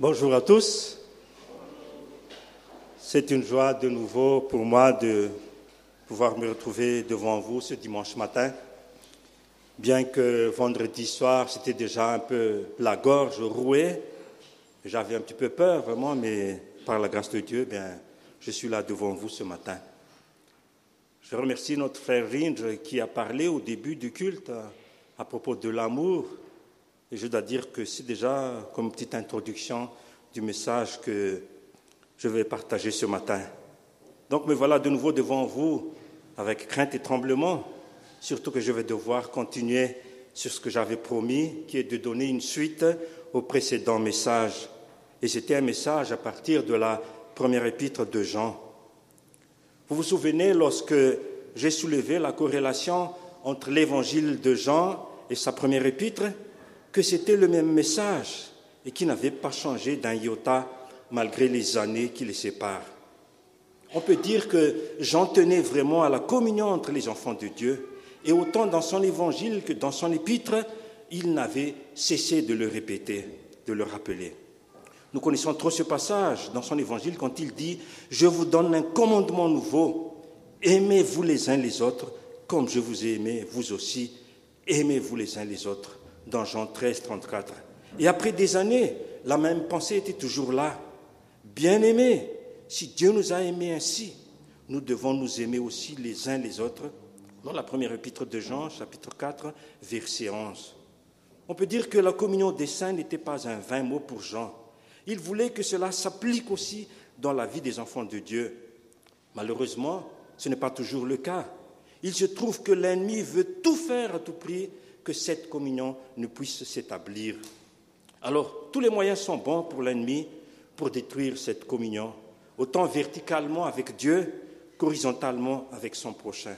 Bonjour à tous. C'est une joie de nouveau pour moi de pouvoir me retrouver devant vous ce dimanche matin. Bien que vendredi soir, c'était déjà un peu la gorge rouée, j'avais un petit peu peur vraiment, mais par la grâce de Dieu, bien, je suis là devant vous ce matin. Je remercie notre frère Rindre qui a parlé au début du culte à propos de l'amour. Et je dois dire que c'est déjà comme petite introduction du message que je vais partager ce matin. Donc me voilà de nouveau devant vous avec crainte et tremblement, surtout que je vais devoir continuer sur ce que j'avais promis, qui est de donner une suite au précédent message. Et c'était un message à partir de la première épître de Jean. Vous vous souvenez lorsque j'ai soulevé la corrélation entre l'évangile de Jean et sa première épître, que c'était le même message et qui n'avait pas changé d'un iota malgré les années qui les séparent. On peut dire que Jean tenait vraiment à la communion entre les enfants de Dieu, et autant dans son évangile que dans son épître, il n'avait cessé de le répéter, de le rappeler. Nous connaissons trop ce passage dans son évangile quand il dit Je vous donne un commandement nouveau. Aimez-vous les uns les autres comme je vous ai aimé, vous aussi. Aimez-vous les uns les autres. Dans Jean 13, 34. Et après des années, la même pensée était toujours là. Bien-aimés, si Dieu nous a aimés ainsi, nous devons nous aimer aussi les uns les autres. Dans la première épître de Jean, chapitre 4, verset 11. On peut dire que la communion des saints n'était pas un vain mot pour Jean. Il voulait que cela s'applique aussi dans la vie des enfants de Dieu. Malheureusement, ce n'est pas toujours le cas. Il se trouve que l'ennemi veut tout faire à tout prix que cette communion ne puisse s'établir. Alors, tous les moyens sont bons pour l'ennemi pour détruire cette communion, autant verticalement avec Dieu qu'horizontalement avec son prochain.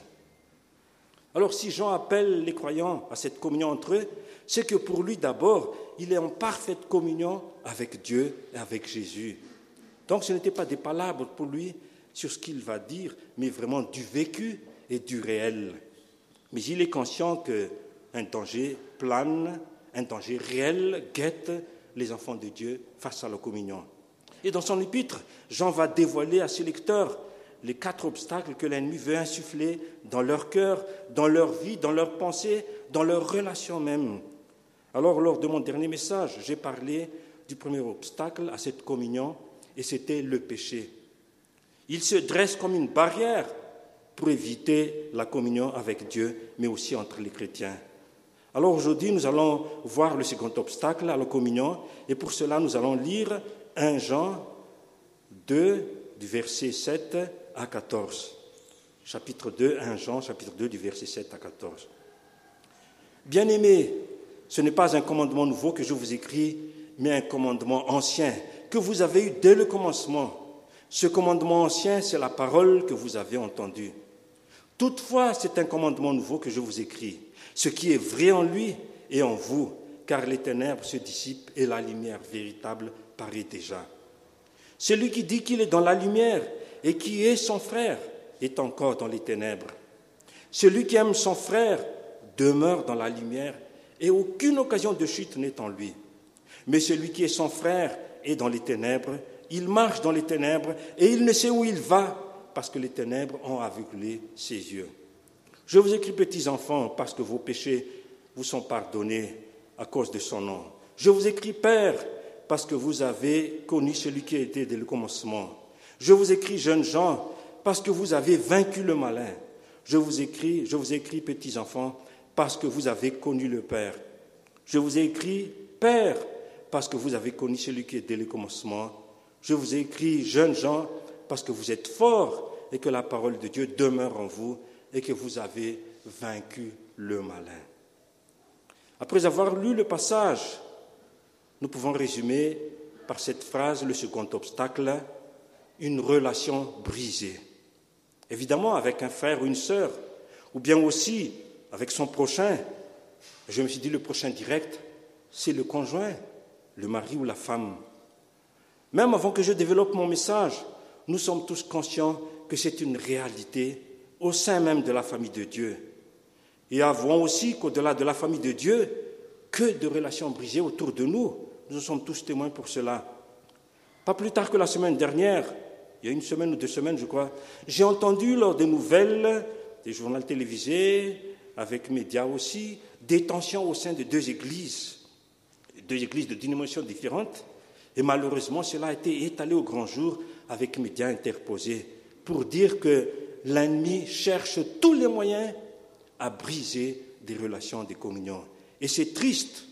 Alors, si Jean appelle les croyants à cette communion entre eux, c'est que pour lui d'abord, il est en parfaite communion avec Dieu et avec Jésus. Donc ce n'était pas des palabres pour lui sur ce qu'il va dire, mais vraiment du vécu et du réel. Mais il est conscient qu'un danger plane, un danger réel guette les enfants de Dieu face à la communion. Et dans son épître, Jean va dévoiler à ses lecteurs les quatre obstacles que l'ennemi veut insuffler dans leur cœur, dans leur vie, dans leurs pensées, dans leurs relations même. Alors, lors de mon dernier message, j'ai parlé du premier obstacle à cette communion, et c'était le péché. Il se dresse comme une barrière pour éviter la communion avec Dieu, mais aussi entre les chrétiens. Alors aujourd'hui, nous allons voir le second obstacle à la communion, et pour cela, nous allons lire 1 Jean 2, du verset 7 à 14. Chapitre 2, 1 Jean, chapitre 2, du verset 7 à 14. Bien-aimés, ce n'est pas un commandement nouveau que je vous écris, mais un commandement ancien que vous avez eu dès le commencement. Ce commandement ancien, c'est la parole que vous avez entendue. Toutefois, c'est un commandement nouveau que je vous écris, ce qui est vrai en lui et en vous, car les ténèbres se dissipent et la lumière véritable paraît déjà. Celui qui dit qu'il est dans la lumière et qui est son frère est encore dans les ténèbres. Celui qui aime son frère demeure dans la lumière et aucune occasion de chute n'est en lui. Mais celui qui est son frère est dans les ténèbres, il marche dans les ténèbres et il ne sait où il va parce que les ténèbres ont aveuglé ses yeux. Je vous écris, petits enfants, parce que vos péchés vous sont pardonnés à cause de son nom. Je vous écris, Père, parce que vous avez connu celui qui été dès le commencement. Je vous écris, jeunes gens, parce que vous avez vaincu le malin. Je vous écris, je vous écris, petits enfants, parce que vous avez connu le Père. Je vous ai écrit Père parce que vous avez connu celui qui est dès le commencement. Je vous ai écrit jeunes gens parce que vous êtes forts et que la parole de Dieu demeure en vous et que vous avez vaincu le malin. Après avoir lu le passage, nous pouvons résumer par cette phrase le second obstacle, une relation brisée. Évidemment avec un frère ou une sœur, ou bien aussi avec son prochain. Je me suis dit, le prochain direct, c'est le conjoint, le mari ou la femme. Même avant que je développe mon message, nous sommes tous conscients que c'est une réalité au sein même de la famille de Dieu. Et avouons aussi qu'au-delà de la famille de Dieu, que de relations brisées autour de nous. Nous sommes tous témoins pour cela. Pas plus tard que la semaine dernière, il y a une semaine ou deux semaines, je crois, j'ai entendu lors des nouvelles, des journaux télévisés, avec médias aussi, des tensions au sein de deux églises, deux églises de dimensions différentes. Et malheureusement, cela a été étalé au grand jour avec médias interposés pour dire que l'ennemi cherche tous les moyens à briser des relations de communion. Et c'est triste.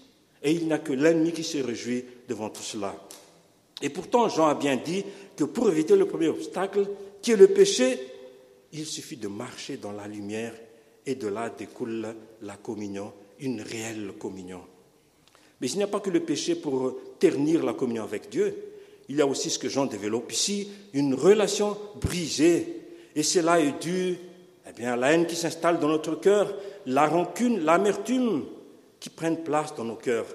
Et il n'y a que l'ennemi qui se réjouit devant tout cela. Et pourtant, Jean a bien dit que pour éviter le premier obstacle, qui est le péché, il suffit de marcher dans la lumière et de là découle la communion, une réelle communion. Mais il n'y a pas que le péché pour ternir la communion avec Dieu. Il y a aussi ce que Jean développe ici, une relation brisée. Et cela est dû eh à la haine qui s'installe dans notre cœur, la rancune, l'amertume qui prennent place dans nos cœurs.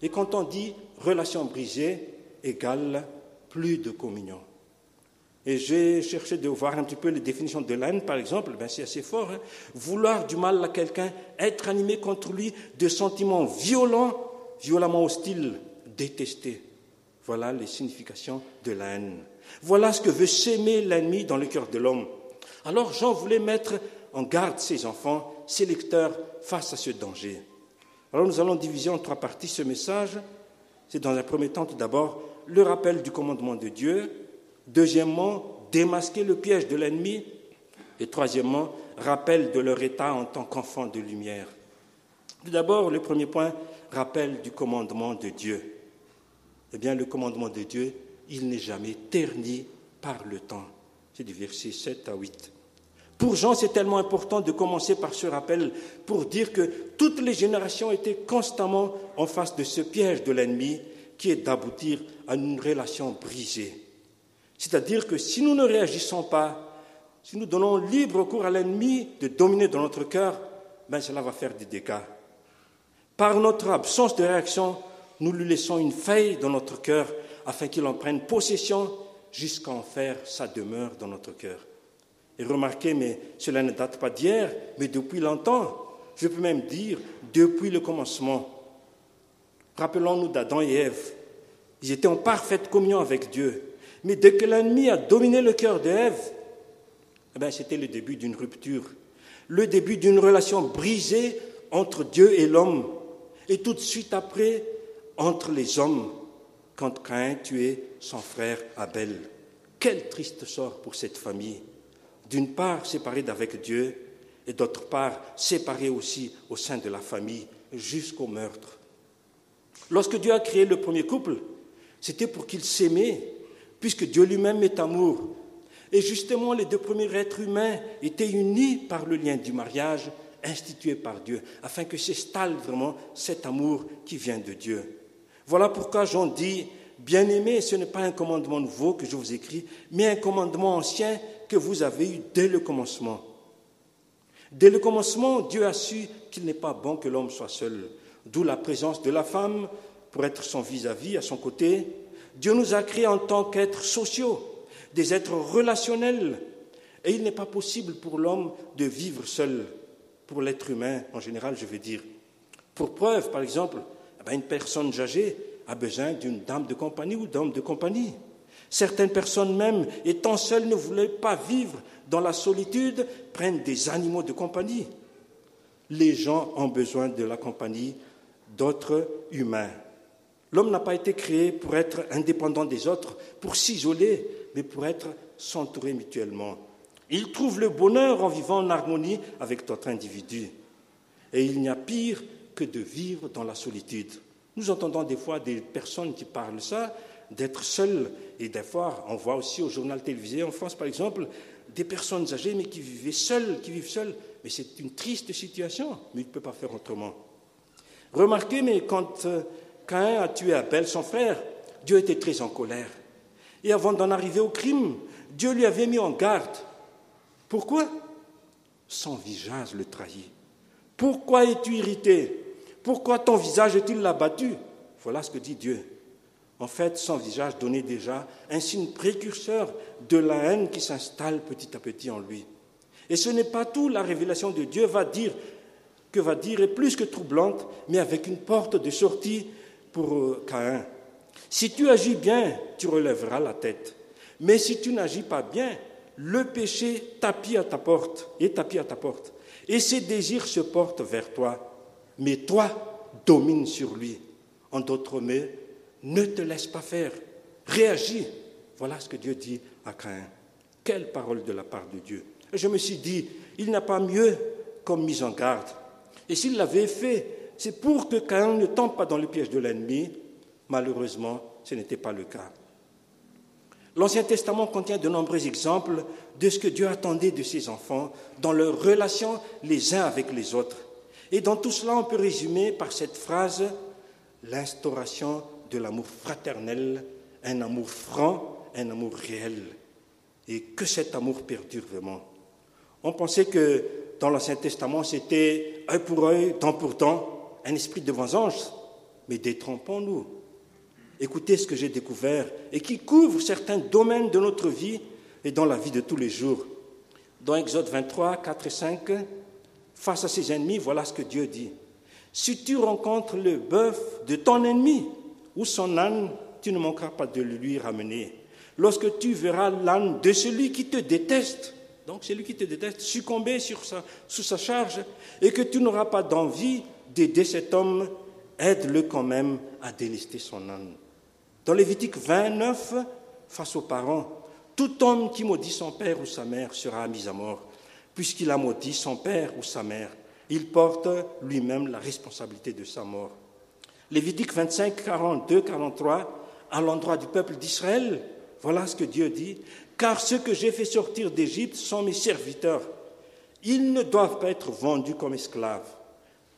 Et quand on dit relation brisée égale plus de communion. Et j'ai cherché de voir un petit peu les définitions de la haine, par exemple, ben c'est assez fort. Hein. Vouloir du mal à quelqu'un, être animé contre lui de sentiments violents, violemment hostiles, détestés. Voilà les significations de la haine. Voilà ce que veut s'aimer l'ennemi dans le cœur de l'homme. Alors Jean voulait mettre en garde ses enfants, ses lecteurs, face à ce danger. Alors nous allons diviser en trois parties ce message. C'est dans un premier temps tout d'abord le rappel du commandement de Dieu, deuxièmement démasquer le piège de l'ennemi, et troisièmement rappel de leur état en tant qu'enfants de lumière. Tout d'abord, le premier point, rappel du commandement de Dieu eh bien, le commandement de Dieu, il n'est jamais terni par le temps. C'est du verset 7 à 8. Pour Jean, c'est tellement important de commencer par ce rappel pour dire que toutes les générations étaient constamment en face de ce piège de l'ennemi qui est d'aboutir à une relation brisée. C'est-à-dire que si nous ne réagissons pas, si nous donnons libre cours à l'ennemi de dominer dans notre cœur, ben cela va faire des dégâts. Par notre absence de réaction, nous lui laissons une faille dans notre cœur afin qu'il en prenne possession jusqu'à en faire sa demeure dans notre cœur. Et remarquez, mais cela ne date pas d'hier, mais depuis longtemps. Je peux même dire depuis le commencement. Rappelons-nous d'Adam et Ève. Ils étaient en parfaite communion avec Dieu. Mais dès que l'ennemi a dominé le cœur d'Ève, eh c'était le début d'une rupture, le début d'une relation brisée entre Dieu et l'homme. Et tout de suite après, entre les hommes quand Caïn tuait son frère Abel. Quel triste sort pour cette famille. D'une part séparée d'avec Dieu et d'autre part séparée aussi au sein de la famille jusqu'au meurtre. Lorsque Dieu a créé le premier couple, c'était pour qu'ils s'aimaient, puisque Dieu lui-même est amour. Et justement, les deux premiers êtres humains étaient unis par le lien du mariage institué par Dieu, afin que s'installe vraiment cet amour qui vient de Dieu. Voilà pourquoi Jean dit, bien-aimés, ce n'est pas un commandement nouveau que je vous écris, mais un commandement ancien que vous avez eu dès le commencement. Dès le commencement, Dieu a su qu'il n'est pas bon que l'homme soit seul, d'où la présence de la femme pour être son vis-à-vis, -à, son côté. Dieu nous a créés en tant qu'êtres sociaux, des êtres relationnels, et il n'est pas possible pour l'homme de vivre seul, pour l'être humain en général, je veux dire. Pour preuve, par exemple, ben, une personne âgée a besoin d'une dame de compagnie ou d'homme de compagnie. Certaines personnes même, étant seules, ne voulaient pas vivre dans la solitude, prennent des animaux de compagnie. Les gens ont besoin de la compagnie d'autres humains. L'homme n'a pas été créé pour être indépendant des autres, pour s'isoler, mais pour être s'entourer mutuellement. Il trouve le bonheur en vivant en harmonie avec d'autres individus. Et il n'y a pire que de vivre dans la solitude. Nous entendons des fois des personnes qui parlent ça, d'être seules. Et des fois, on voit aussi au journal télévisé en France, par exemple, des personnes âgées, mais qui vivaient seules, qui vivent seules. Mais c'est une triste situation, mais il ne peut pas faire autrement. Remarquez, mais quand euh, Caïn a tué Abel, son frère, Dieu était très en colère. Et avant d'en arriver au crime, Dieu lui avait mis en garde. Pourquoi? Son visage le trahit. Pourquoi es-tu irrité? Pourquoi ton visage est-il abattu Voilà ce que dit Dieu. En fait, son visage donnait déjà un signe précurseur de la haine qui s'installe petit à petit en lui. Et ce n'est pas tout, la révélation de Dieu va dire, que va dire est plus que troublante, mais avec une porte de sortie pour euh, Caïn. Si tu agis bien, tu relèveras la tête. Mais si tu n'agis pas bien, le péché tapit à ta porte, et tapis à ta porte. Et ses désirs se portent vers toi. Mais toi, domine sur lui. En d'autres mots, ne te laisse pas faire. Réagis. Voilà ce que Dieu dit à Caïn. Quelle parole de la part de Dieu. Je me suis dit, il n'a pas mieux comme mise en garde. Et s'il l'avait fait, c'est pour que Caïn ne tombe pas dans le piège de l'ennemi. Malheureusement, ce n'était pas le cas. L'Ancien Testament contient de nombreux exemples de ce que Dieu attendait de ses enfants dans leurs relations les uns avec les autres. Et dans tout cela, on peut résumer par cette phrase l'instauration de l'amour fraternel, un amour franc, un amour réel. Et que cet amour perdure vraiment. On pensait que dans l'Ancien Testament, c'était œil pour œil, dent pour dent, un esprit de vengeance. Mais détrompons-nous. Écoutez ce que j'ai découvert et qui couvre certains domaines de notre vie et dans la vie de tous les jours. Dans Exode 23, 4 et 5, face à ses ennemis, voilà ce que Dieu dit. Si tu rencontres le bœuf de ton ennemi ou son âne, tu ne manqueras pas de lui ramener. Lorsque tu verras l'âne de celui qui te déteste, donc celui qui te déteste, succomber sur sa, sous sa charge, et que tu n'auras pas d'envie d'aider cet homme, aide-le quand même à délester son âne. Dans Lévitique 29, face aux parents, tout homme qui maudit son père ou sa mère sera mis à mort, puisqu'il a maudit son père ou sa mère. Il porte lui-même la responsabilité de sa mort. Lévitique 25, 42, 43, à l'endroit du peuple d'Israël, voilà ce que Dieu dit. Car ceux que j'ai fait sortir d'Égypte sont mes serviteurs. Ils ne doivent pas être vendus comme esclaves,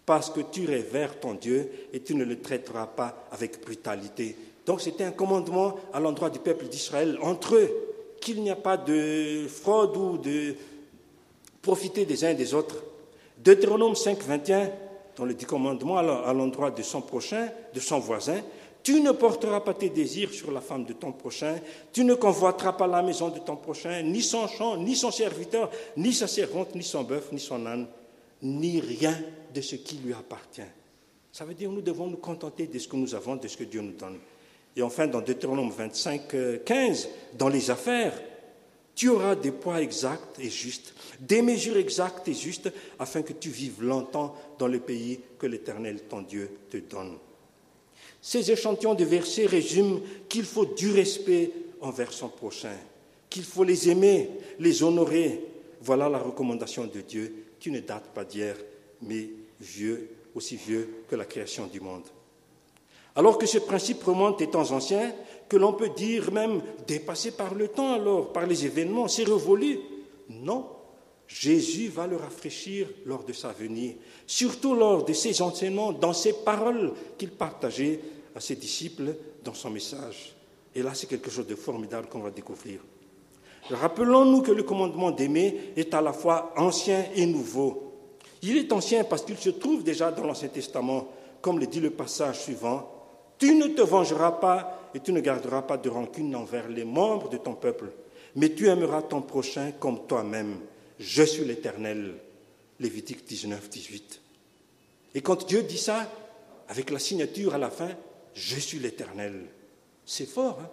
parce que tu révères ton Dieu et tu ne le traiteras pas avec brutalité. Donc c'était un commandement à l'endroit du peuple d'Israël entre eux, qu'il n'y a pas de fraude ou de profiter des uns et des autres. Deutéronome 5, 21, dans le commandement à l'endroit de son prochain, de son voisin, tu ne porteras pas tes désirs sur la femme de ton prochain, tu ne convoiteras pas la maison de ton prochain, ni son champ, ni son serviteur, ni sa servante, ni son bœuf, ni son âne, ni rien de ce qui lui appartient. Ça veut dire que nous devons nous contenter de ce que nous avons, de ce que Dieu nous donne. Et enfin, dans Deutéronome 25, 15, dans les affaires, tu auras des poids exacts et justes, des mesures exactes et justes, afin que tu vives longtemps dans le pays que l'Éternel, ton Dieu, te donne. Ces échantillons de versets résument qu'il faut du respect envers son prochain, qu'il faut les aimer, les honorer. Voilà la recommandation de Dieu qui ne date pas d'hier, mais vieux, aussi vieux que la création du monde. Alors que ce principe remonte des temps anciens, que l'on peut dire même dépassé par le temps alors, par les événements, c'est révolu. Non, Jésus va le rafraîchir lors de sa venue, surtout lors de ses enseignements, dans ses paroles qu'il partageait à ses disciples dans son message. Et là, c'est quelque chose de formidable qu'on va découvrir. Rappelons-nous que le commandement d'aimer est à la fois ancien et nouveau. Il est ancien parce qu'il se trouve déjà dans l'Ancien Testament, comme le dit le passage suivant, tu ne te vengeras pas et tu ne garderas pas de rancune envers les membres de ton peuple, mais tu aimeras ton prochain comme toi-même. Je suis l'Éternel. Lévitique 19, 18. Et quand Dieu dit ça, avec la signature à la fin, je suis l'Éternel, c'est fort. Hein?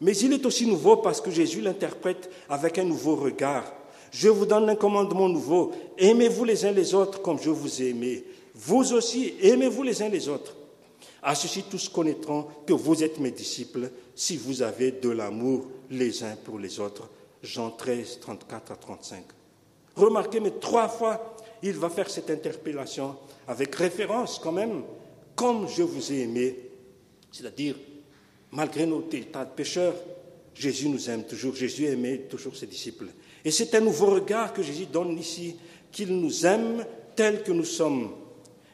Mais il est aussi nouveau parce que Jésus l'interprète avec un nouveau regard. Je vous donne un commandement nouveau. Aimez-vous les uns les autres comme je vous ai aimé. Vous aussi, aimez-vous les uns les autres. À ceci, tous connaîtront que vous êtes mes disciples si vous avez de l'amour les uns pour les autres. Jean 13, 34 à 35. Remarquez, mais trois fois, il va faire cette interpellation avec référence quand même, comme je vous ai aimé. C'est-à-dire, malgré nos états de pécheurs, Jésus nous aime toujours, Jésus aimait toujours ses disciples. Et c'est un nouveau regard que Jésus donne ici, qu'il nous aime tel que nous sommes.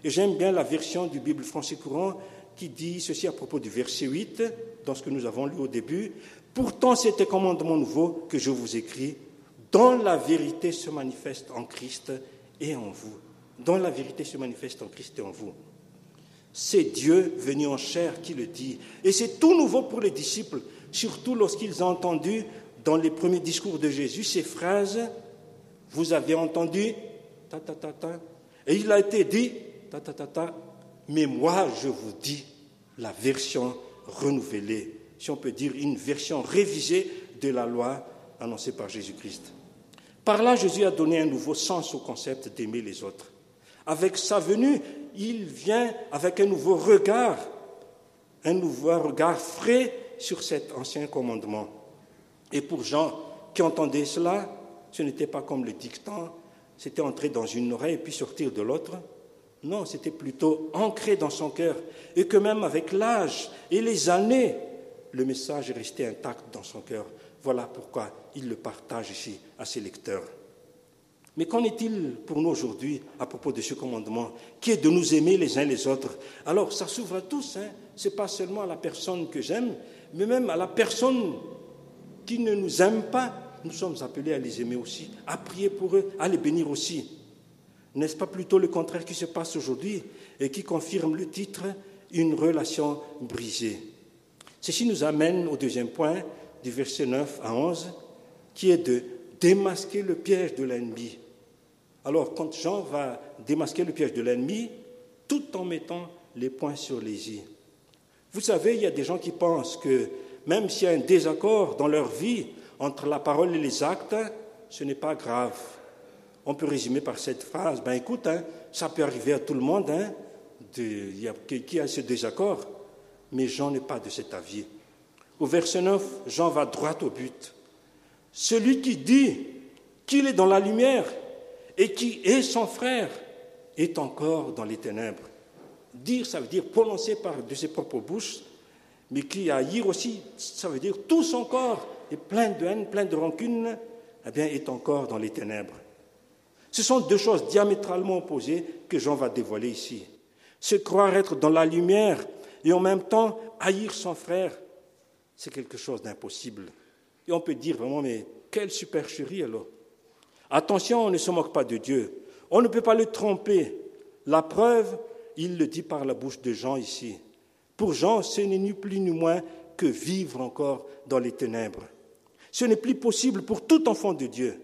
Et j'aime bien la version du Bible français courant qui dit ceci à propos du verset 8, dans ce que nous avons lu au début. Pourtant, c'est un commandement nouveau que je vous écris, dont la vérité se manifeste en Christ et en vous. Dont la vérité se manifeste en Christ et en vous. C'est Dieu venu en chair qui le dit. Et c'est tout nouveau pour les disciples, surtout lorsqu'ils ont entendu dans les premiers discours de Jésus ces phrases Vous avez entendu. Et il a été dit mais moi, je vous dis la version renouvelée, si on peut dire une version révisée de la loi annoncée par Jésus-Christ. Par là, Jésus a donné un nouveau sens au concept d'aimer les autres. Avec sa venue, il vient avec un nouveau regard, un nouveau regard frais sur cet ancien commandement. Et pour Jean qui entendait cela, ce n'était pas comme le dictant, c'était entrer dans une oreille et puis sortir de l'autre. Non, c'était plutôt ancré dans son cœur. Et que même avec l'âge et les années, le message est resté intact dans son cœur. Voilà pourquoi il le partage ici à ses lecteurs. Mais qu'en est-il pour nous aujourd'hui à propos de ce commandement, qui est de nous aimer les uns les autres? Alors, ça s'ouvre à tous. Hein. Ce n'est pas seulement à la personne que j'aime, mais même à la personne qui ne nous aime pas. Nous sommes appelés à les aimer aussi, à prier pour eux, à les bénir aussi. N'est-ce pas plutôt le contraire qui se passe aujourd'hui et qui confirme le titre Une relation brisée? Ceci nous amène au deuxième point du verset 9 à 11, qui est de démasquer le piège de l'ennemi. Alors, quand Jean va démasquer le piège de l'ennemi, tout en mettant les points sur les i. Vous savez, il y a des gens qui pensent que même s'il y a un désaccord dans leur vie entre la parole et les actes, ce n'est pas grave. On peut résumer par cette phrase, ben écoute, hein, ça peut arriver à tout le monde, hein, qui a ce désaccord, mais Jean n'est pas de cet avis. Au verset 9, Jean va droit au but. Celui qui dit qu'il est dans la lumière et qui est son frère est encore dans les ténèbres. Dire, ça veut dire prononcer par de ses propres bouches, mais qui haïr aussi, ça veut dire tout son corps est plein de haine, plein de rancune, eh bien, est encore dans les ténèbres. Ce sont deux choses diamétralement opposées que Jean va dévoiler ici. Se croire être dans la lumière et en même temps haïr son frère, c'est quelque chose d'impossible. Et on peut dire vraiment, mais quelle supercherie alors Attention, on ne se moque pas de Dieu. On ne peut pas le tromper. La preuve, il le dit par la bouche de Jean ici. Pour Jean, ce n'est ni plus ni moins que vivre encore dans les ténèbres. Ce n'est plus possible pour tout enfant de Dieu.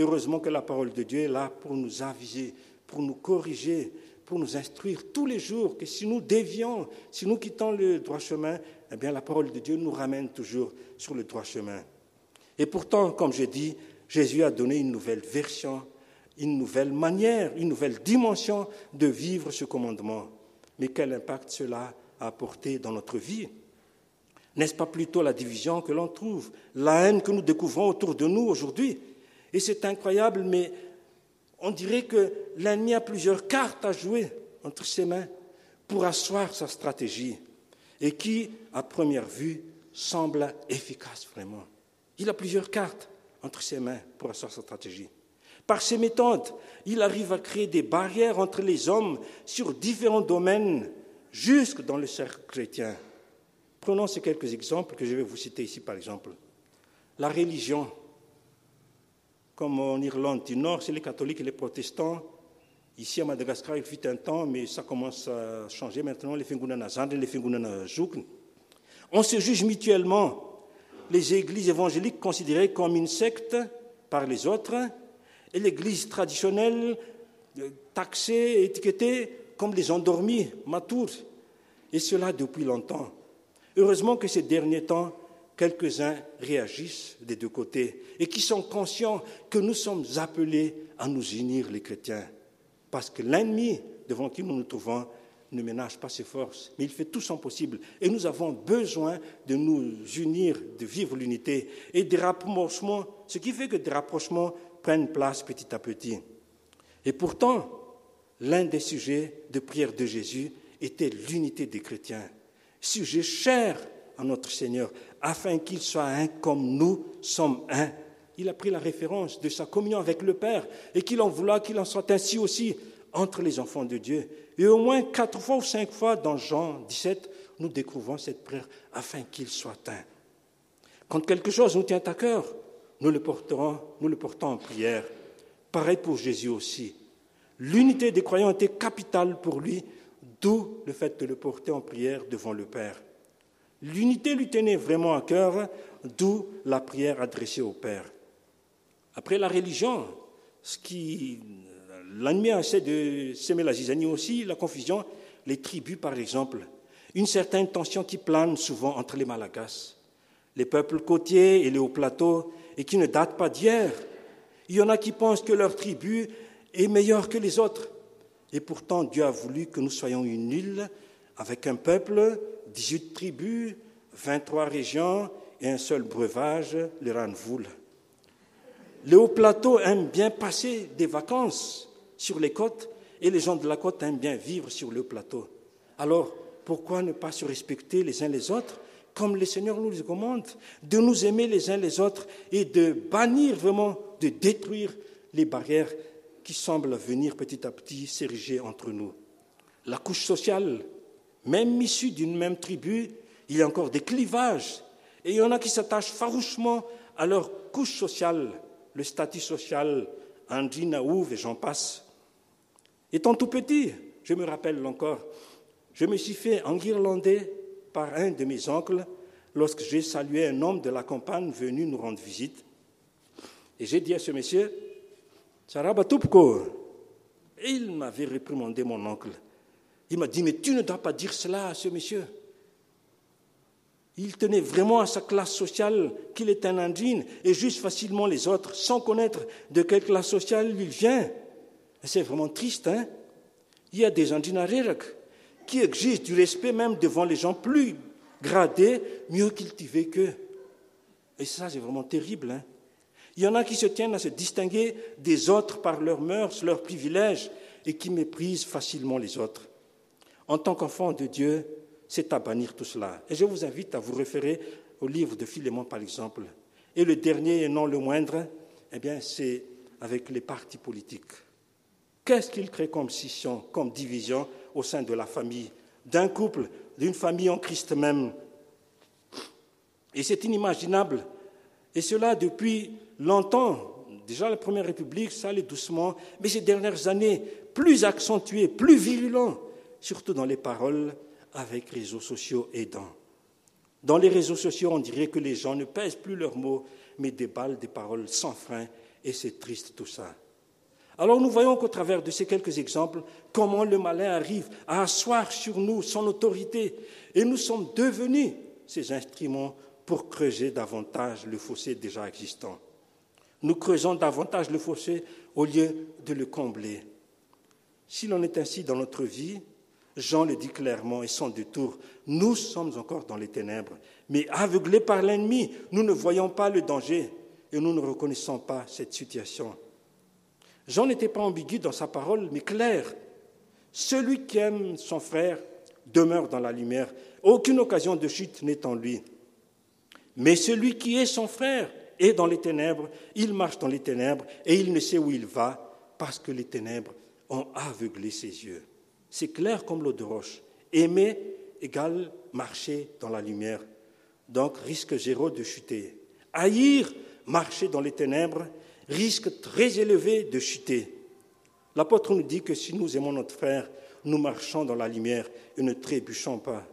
Heureusement que la parole de Dieu est là pour nous aviser, pour nous corriger, pour nous instruire tous les jours, que si nous dévions, si nous quittons le droit chemin, eh bien la parole de Dieu nous ramène toujours sur le droit chemin. Et pourtant, comme j'ai dit, Jésus a donné une nouvelle version, une nouvelle manière, une nouvelle dimension de vivre ce commandement. Mais quel impact cela a apporté dans notre vie? N'est-ce pas plutôt la division que l'on trouve, la haine que nous découvrons autour de nous aujourd'hui? Et c'est incroyable, mais on dirait que l'ennemi a plusieurs cartes à jouer entre ses mains pour asseoir sa stratégie et qui, à première vue, semble efficace vraiment. Il a plusieurs cartes entre ses mains pour asseoir sa stratégie. Par ses méthodes, il arrive à créer des barrières entre les hommes sur différents domaines, jusque dans le cercle chrétien. Prenons ces quelques exemples que je vais vous citer ici, par exemple. La religion comme en Irlande du Nord, c'est les catholiques et les protestants. Ici à Madagascar, il fut un temps, mais ça commence à changer maintenant. Les les On se juge mutuellement. Les églises évangéliques considérées comme une secte par les autres, et l'église traditionnelle euh, taxée, étiquetée comme les endormis, matours. Et cela depuis longtemps. Heureusement que ces derniers temps, quelques-uns réagissent des deux côtés et qui sont conscients que nous sommes appelés à nous unir, les chrétiens. Parce que l'ennemi devant qui nous nous trouvons ne ménage pas ses forces, mais il fait tout son possible. Et nous avons besoin de nous unir, de vivre l'unité et des rapprochements, ce qui fait que des rapprochements prennent place petit à petit. Et pourtant, l'un des sujets de prière de Jésus était l'unité des chrétiens, sujet cher à notre Seigneur, afin qu'il soit un comme nous sommes un. Il a pris la référence de sa communion avec le Père et qu'il en voulait qu'il en soit ainsi aussi entre les enfants de Dieu. Et au moins quatre fois ou cinq fois dans Jean 17, nous découvrons cette prière afin qu'il soit un. Quand quelque chose nous tient à cœur, nous le porterons, nous le portons en prière. Pareil pour Jésus aussi. L'unité des croyants était capitale pour lui, d'où le fait de le porter en prière devant le Père. L'unité lui tenait vraiment à cœur, d'où la prière adressée au Père. Après la religion, ce qui l'ennemi essaie de semer la zizanie aussi, la confusion, les tribus par exemple. une certaine tension qui plane souvent entre les Malagasy, les peuples côtiers et les hauts plateaux, et qui ne datent pas d'hier. Il y en a qui pensent que leur tribu est meilleure que les autres. Et pourtant, Dieu a voulu que nous soyons une île avec un peuple, 18 tribus, 23 régions et un seul breuvage, le Ranvoul. Les hauts plateaux aiment bien passer des vacances sur les côtes et les gens de la côte aiment bien vivre sur le plateau. Alors, pourquoi ne pas se respecter les uns les autres comme le Seigneur nous le commande, de nous aimer les uns les autres et de bannir vraiment, de détruire les barrières qui semblent venir petit à petit s'ériger entre nous? La couche sociale, même issue d'une même tribu, il y a encore des clivages et il y en a qui s'attachent farouchement à leur couche sociale, le statut social, Andy Naouv et j'en passe. Étant tout petit, je me rappelle encore, je me suis fait enguirlander par un de mes oncles lorsque j'ai salué un homme de la campagne venu nous rendre visite. Et j'ai dit à ce monsieur, Et il m'avait réprimandé mon oncle. Il m'a dit, mais tu ne dois pas dire cela à ce monsieur. Il tenait vraiment à sa classe sociale, qu'il est un indigène, et juste facilement les autres, sans connaître de quelle classe sociale il vient. C'est vraiment triste, hein Il y a des indigènes qui exigent du respect même devant les gens plus gradés, mieux cultivés qu'eux. Et ça, c'est vraiment terrible. Hein Il y en a qui se tiennent à se distinguer des autres par leurs mœurs, leurs privilèges, et qui méprisent facilement les autres. En tant qu'enfant de Dieu, c'est à bannir tout cela. Et je vous invite à vous référer au livre de Philémon, par exemple. Et le dernier, et non le moindre, eh bien, c'est avec les partis politiques. Qu'est-ce qu'ils créent comme scission, comme division au sein de la famille, d'un couple, d'une famille en Christ même? Et c'est inimaginable. Et cela depuis longtemps. Déjà la Première République, ça allait doucement, mais ces dernières années, plus accentué, plus virulent, surtout dans les paroles, avec réseaux sociaux aidants. Dans les réseaux sociaux, on dirait que les gens ne pèsent plus leurs mots, mais déballent des paroles sans frein, et c'est triste tout ça. Alors nous voyons qu'au travers de ces quelques exemples, comment le malin arrive à asseoir sur nous son autorité. Et nous sommes devenus ces instruments pour creuser davantage le fossé déjà existant. Nous creusons davantage le fossé au lieu de le combler. S'il en est ainsi dans notre vie, Jean le dit clairement et sans détour, nous sommes encore dans les ténèbres, mais aveuglés par l'ennemi, nous ne voyons pas le danger et nous ne reconnaissons pas cette situation. Jean n'était pas ambigu dans sa parole, mais clair. Celui qui aime son frère demeure dans la lumière. Aucune occasion de chute n'est en lui. Mais celui qui est son frère est dans les ténèbres. Il marche dans les ténèbres et il ne sait où il va parce que les ténèbres ont aveuglé ses yeux. C'est clair comme l'eau de roche. Aimer égale marcher dans la lumière. Donc risque zéro de chuter. Haïr, marcher dans les ténèbres, risque très élevé de chuter. L'apôtre nous dit que si nous aimons notre frère, nous marchons dans la lumière et ne trébuchons pas.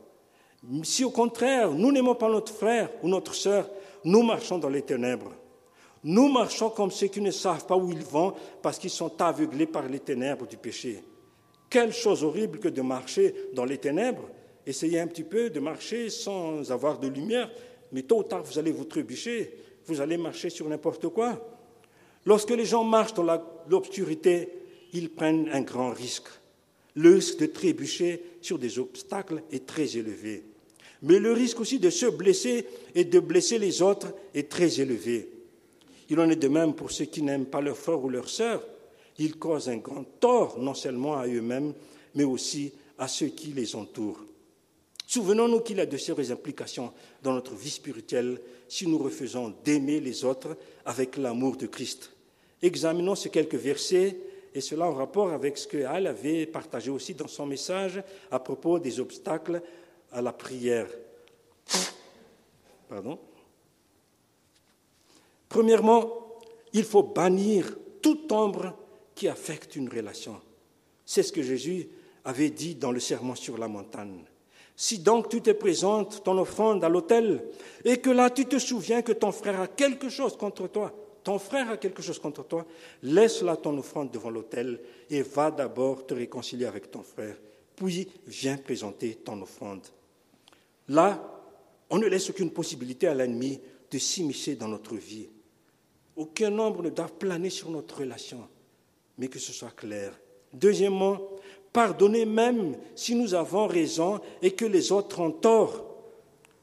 Si au contraire, nous n'aimons pas notre frère ou notre sœur, nous marchons dans les ténèbres. Nous marchons comme ceux qui ne savent pas où ils vont parce qu'ils sont aveuglés par les ténèbres du péché. Quelle chose horrible que de marcher dans les ténèbres. Essayez un petit peu de marcher sans avoir de lumière, mais tôt ou tard vous allez vous trébucher, vous allez marcher sur n'importe quoi. Lorsque les gens marchent dans l'obscurité, ils prennent un grand risque. Le risque de trébucher sur des obstacles est très élevé. Mais le risque aussi de se blesser et de blesser les autres est très élevé. Il en est de même pour ceux qui n'aiment pas leur frère ou leur sœur. Ils causent un grand tort non seulement à eux-mêmes, mais aussi à ceux qui les entourent. Souvenons-nous qu'il a de sérieuses implications dans notre vie spirituelle si nous refusons d'aimer les autres avec l'amour de Christ. Examinons ces quelques versets, et cela en rapport avec ce que Al avait partagé aussi dans son message à propos des obstacles à la prière. Pardon. Premièrement, il faut bannir toute ombre qui affecte une relation. C'est ce que Jésus avait dit dans le serment sur la montagne. Si donc tu te présentes ton offrande à l'autel et que là tu te souviens que ton frère a quelque chose contre toi, ton frère a quelque chose contre toi, laisse là ton offrande devant l'autel et va d'abord te réconcilier avec ton frère, puis viens présenter ton offrande. Là, on ne laisse aucune possibilité à l'ennemi de s'immiscer dans notre vie. Aucun ombre ne doit planer sur notre relation, mais que ce soit clair. Deuxièmement, pardonner même si nous avons raison et que les autres ont tort.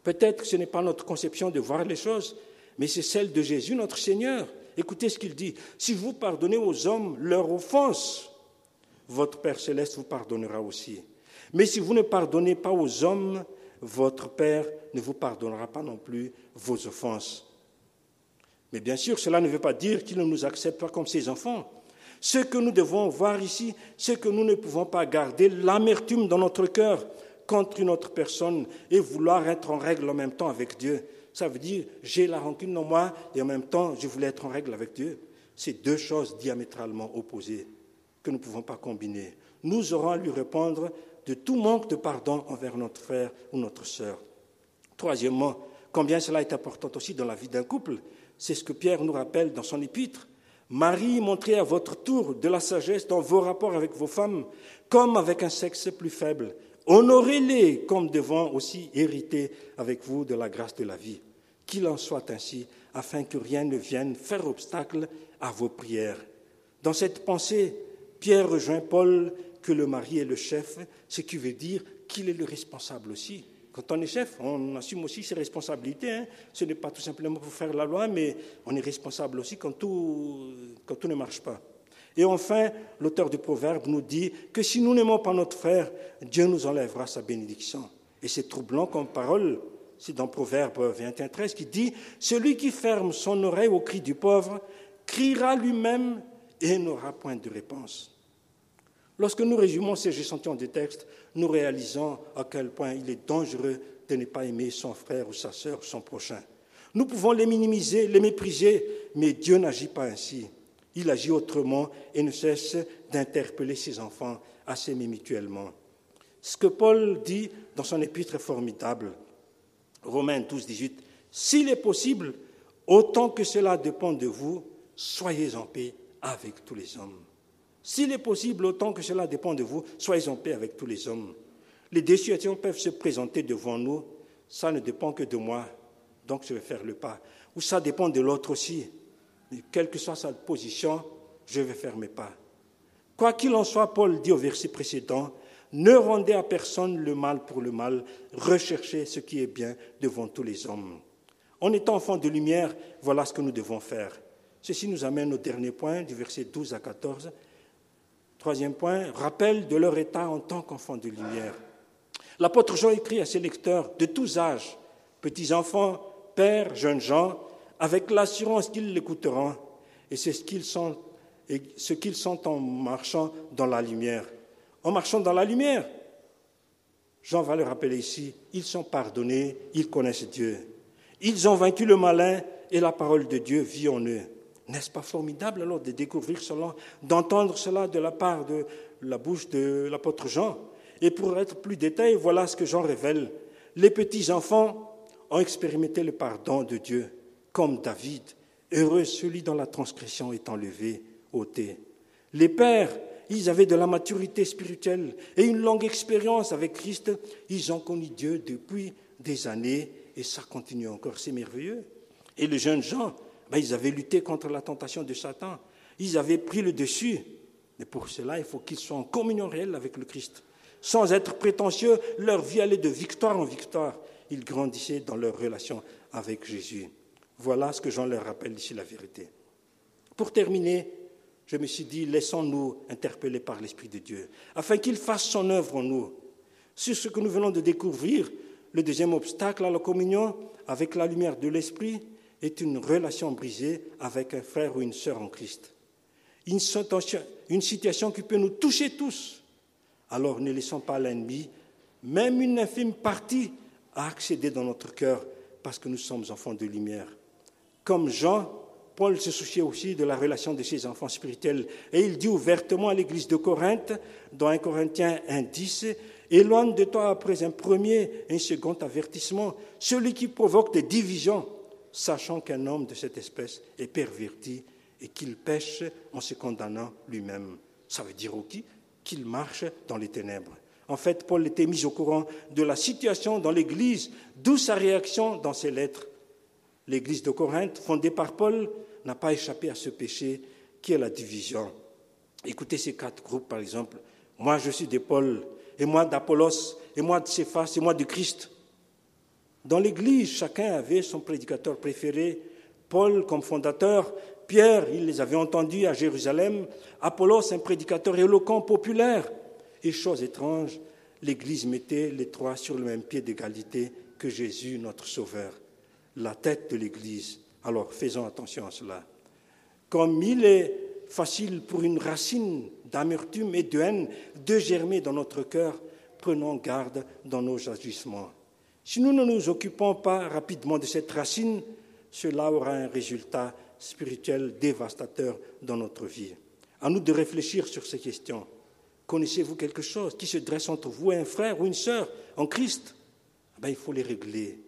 Peut-être que ce n'est pas notre conception de voir les choses, mais c'est celle de Jésus, notre Seigneur. Écoutez ce qu'il dit. Si vous pardonnez aux hommes leur offense, votre Père céleste vous pardonnera aussi. Mais si vous ne pardonnez pas aux hommes, votre Père ne vous pardonnera pas non plus vos offenses. Mais bien sûr, cela ne veut pas dire qu'il ne nous accepte pas comme ses enfants. Ce que nous devons voir ici, c'est que nous ne pouvons pas garder l'amertume dans notre cœur contre une autre personne et vouloir être en règle en même temps avec Dieu. Ça veut dire, j'ai la rancune en moi et en même temps, je voulais être en règle avec Dieu. C'est deux choses diamétralement opposées que nous ne pouvons pas combiner. Nous aurons à lui répondre de tout manque de pardon envers notre frère ou notre sœur. Troisièmement, combien cela est important aussi dans la vie d'un couple, c'est ce que Pierre nous rappelle dans son épître. Marie, montrez à votre tour de la sagesse dans vos rapports avec vos femmes, comme avec un sexe plus faible. Honorez-les comme devant aussi hériter avec vous de la grâce de la vie. Qu'il en soit ainsi, afin que rien ne vienne faire obstacle à vos prières. Dans cette pensée, Pierre rejoint Paul que le mari est le chef, ce qui veut dire qu'il est le responsable aussi. Quand on est chef, on assume aussi ses responsabilités. Hein. Ce n'est pas tout simplement pour faire la loi, mais on est responsable aussi quand tout, ne marche pas. Et enfin, l'auteur du proverbe nous dit que si nous n'aimons pas notre frère, Dieu nous enlèvera sa bénédiction. Et c'est troublant comme parole. C'est dans Proverbe 21, 13 qui dit Celui qui ferme son oreille au cri du pauvre criera lui-même et n'aura point de réponse. Lorsque nous résumons ces échantillons des textes, nous réalisons à quel point il est dangereux de ne pas aimer son frère ou sa sœur ou son prochain. Nous pouvons les minimiser, les mépriser, mais Dieu n'agit pas ainsi. Il agit autrement et ne cesse d'interpeller ses enfants à s'aimer mutuellement. Ce que Paul dit dans son épître formidable. Romains 12, 18. S'il est possible, autant que cela dépend de vous, soyez en paix avec tous les hommes. S'il est possible, autant que cela dépend de vous, soyez en paix avec tous les hommes. Les décisions peuvent se présenter devant nous, ça ne dépend que de moi, donc je vais faire le pas. Ou ça dépend de l'autre aussi. quelle que soit sa position, je vais faire mes pas. Quoi qu'il en soit, Paul dit au verset précédent, ne rendez à personne le mal pour le mal, recherchez ce qui est bien devant tous les hommes. En étant enfants de lumière, voilà ce que nous devons faire. Ceci nous amène au dernier point, du verset 12 à 14. Troisième point, rappel de leur état en tant qu'enfants de lumière. L'apôtre Jean écrit à ses lecteurs de tous âges, petits-enfants, pères, jeunes gens, avec l'assurance qu'ils l'écouteront, et c'est ce qu'ils sont, ce qu'ils sont en marchant dans la lumière. En marchant dans la lumière, Jean va le rappeler ici, ils sont pardonnés, ils connaissent Dieu. Ils ont vaincu le malin et la parole de Dieu vit en eux. N'est-ce pas formidable alors de découvrir cela, d'entendre cela de la part de la bouche de l'apôtre Jean? Et pour être plus détaillé, voilà ce que Jean révèle. Les petits-enfants ont expérimenté le pardon de Dieu, comme David. Heureux celui dont la transgression est enlevée, ôtée. Les pères, ils avaient de la maturité spirituelle et une longue expérience avec Christ. Ils ont connu Dieu depuis des années et ça continue encore. C'est merveilleux. Et les jeunes gens, ben, ils avaient lutté contre la tentation de Satan. Ils avaient pris le dessus. Mais pour cela, il faut qu'ils soient en communion réelle avec le Christ. Sans être prétentieux, leur vie allait de victoire en victoire. Ils grandissaient dans leur relation avec Jésus. Voilà ce que Jean leur rappelle ici la vérité. Pour terminer, je me suis dit, laissons-nous interpeller par l'Esprit de Dieu, afin qu'il fasse son œuvre en nous. Sur ce que nous venons de découvrir, le deuxième obstacle à la communion avec la lumière de l'Esprit, est une relation brisée avec un frère ou une sœur en Christ. Une situation, qui peut nous toucher tous. Alors ne laissons pas l'ennemi, même une infime partie, à accéder dans notre cœur parce que nous sommes enfants de lumière. Comme Jean, Paul se souciait aussi de la relation de ses enfants spirituels et il dit ouvertement à l'église de Corinthe, dans 1 Corinthiens 1.10, Éloigne de toi après un premier et un second avertissement, celui qui provoque des divisions sachant qu'un homme de cette espèce est perverti et qu'il pêche en se condamnant lui-même. Ça veut dire aussi qu'il marche dans les ténèbres. En fait, Paul était mis au courant de la situation dans l'Église, d'où sa réaction dans ses lettres. L'Église de Corinthe, fondée par Paul, n'a pas échappé à ce péché qui est la division. Écoutez ces quatre groupes, par exemple. Moi, je suis de Paul, et moi d'Apollos, et moi de Céphas, et moi de Christ. Dans l'Église, chacun avait son prédicateur préféré. Paul comme fondateur, Pierre, il les avait entendus à Jérusalem, Apollos, un prédicateur éloquent, populaire. Et chose étrange, l'Église mettait les trois sur le même pied d'égalité que Jésus, notre Sauveur, la tête de l'Église. Alors faisons attention à cela. Comme il est facile pour une racine d'amertume et de haine de germer dans notre cœur, prenons garde dans nos agissements. Si nous ne nous occupons pas rapidement de cette racine, cela aura un résultat spirituel dévastateur dans notre vie. À nous de réfléchir sur ces questions. Connaissez-vous quelque chose qui se dresse entre vous et un frère ou une sœur en Christ? Ben, Il faut les régler.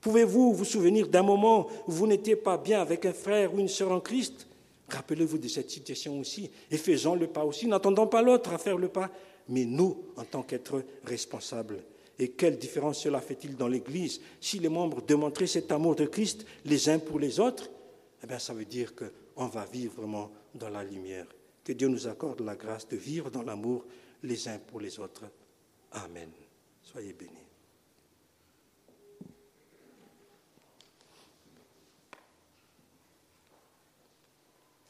Pouvez-vous vous souvenir d'un moment où vous n'étiez pas bien avec un frère ou une sœur en Christ? Rappelez-vous de cette situation aussi et faisons le pas aussi. N'attendons pas l'autre à faire le pas, mais nous, en tant qu'êtres responsables. Et quelle différence cela fait-il dans l'Église Si les membres démontraient cet amour de Christ les uns pour les autres, eh bien, ça veut dire qu'on va vivre vraiment dans la lumière. Que Dieu nous accorde la grâce de vivre dans l'amour les uns pour les autres. Amen. Soyez bénis.